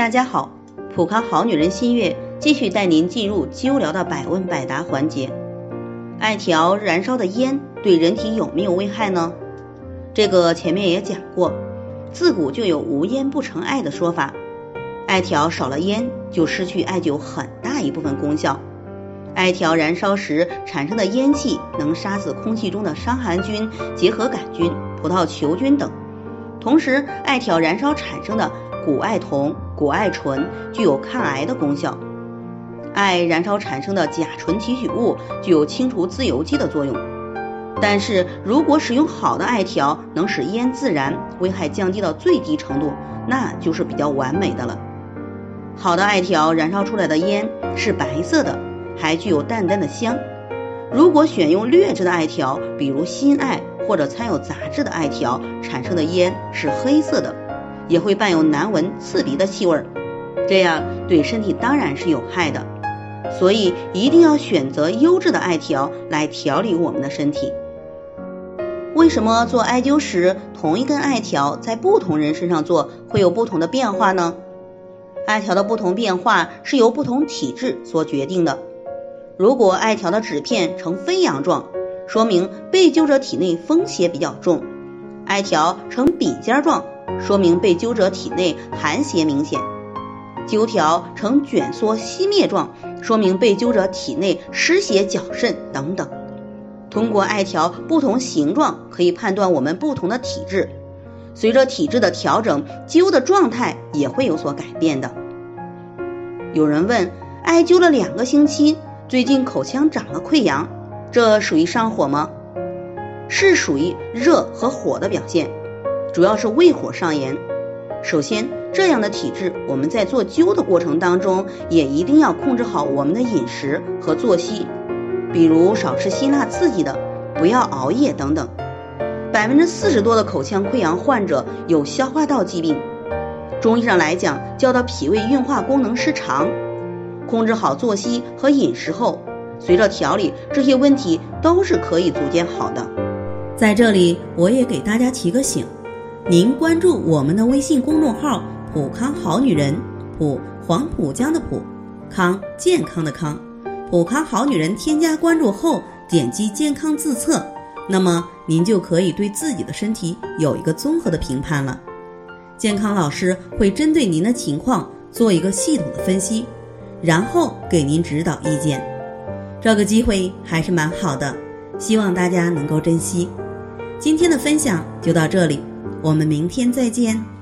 大家好，普康好女人新月继续带您进入灸疗的百问百答环节。艾条燃烧的烟对人体有没有危害呢？这个前面也讲过，自古就有无烟不成艾的说法。艾条少了烟，就失去艾灸很大一部分功效。艾条燃烧时产生的烟气能杀死空气中的伤寒菌、结核杆菌、葡萄球菌等。同时，艾条燃烧产生的谷艾酮、谷艾醇具有抗癌的功效。艾燃烧产生的甲醇提取物具有清除自由基的作用。但是如果使用好的艾条，能使烟自燃，危害降低到最低程度，那就是比较完美的了。好的艾条燃烧出来的烟是白色的，还具有淡淡的香。如果选用劣质的艾条，比如新艾或者掺有杂质的艾条，产生的烟是黑色的，也会伴有难闻、刺鼻的气味，这样对身体当然是有害的。所以一定要选择优质的艾条来调理我们的身体。为什么做艾灸时，同一根艾条在不同人身上做会有不同的变化呢？艾条的不同变化是由不同体质所决定的。如果艾条的纸片呈飞扬状，说明被灸者体内风邪比较重；艾条呈笔尖状，说明被灸者体内寒邪明显；灸条呈卷缩熄灭状，说明被灸者体内湿邪较甚等等。通过艾条不同形状，可以判断我们不同的体质。随着体质的调整，灸的状态也会有所改变的。有人问，艾灸了两个星期，最近口腔长了溃疡，这属于上火吗？是属于热和火的表现，主要是胃火上炎。首先，这样的体质，我们在做灸的过程当中，也一定要控制好我们的饮食和作息。比如少吃辛辣刺激的，不要熬夜等等。百分之四十多的口腔溃疡患者有消化道疾病，中医上来讲叫做脾胃运化功能失常。控制好作息和饮食后，随着调理，这些问题都是可以逐渐好的。在这里，我也给大家提个醒：您关注我们的微信公众号“普康好女人”，普黄浦江的浦，康健康的康。普康好女人添加关注后，点击健康自测，那么您就可以对自己的身体有一个综合的评判了。健康老师会针对您的情况做一个系统的分析，然后给您指导意见。这个机会还是蛮好的，希望大家能够珍惜。今天的分享就到这里，我们明天再见。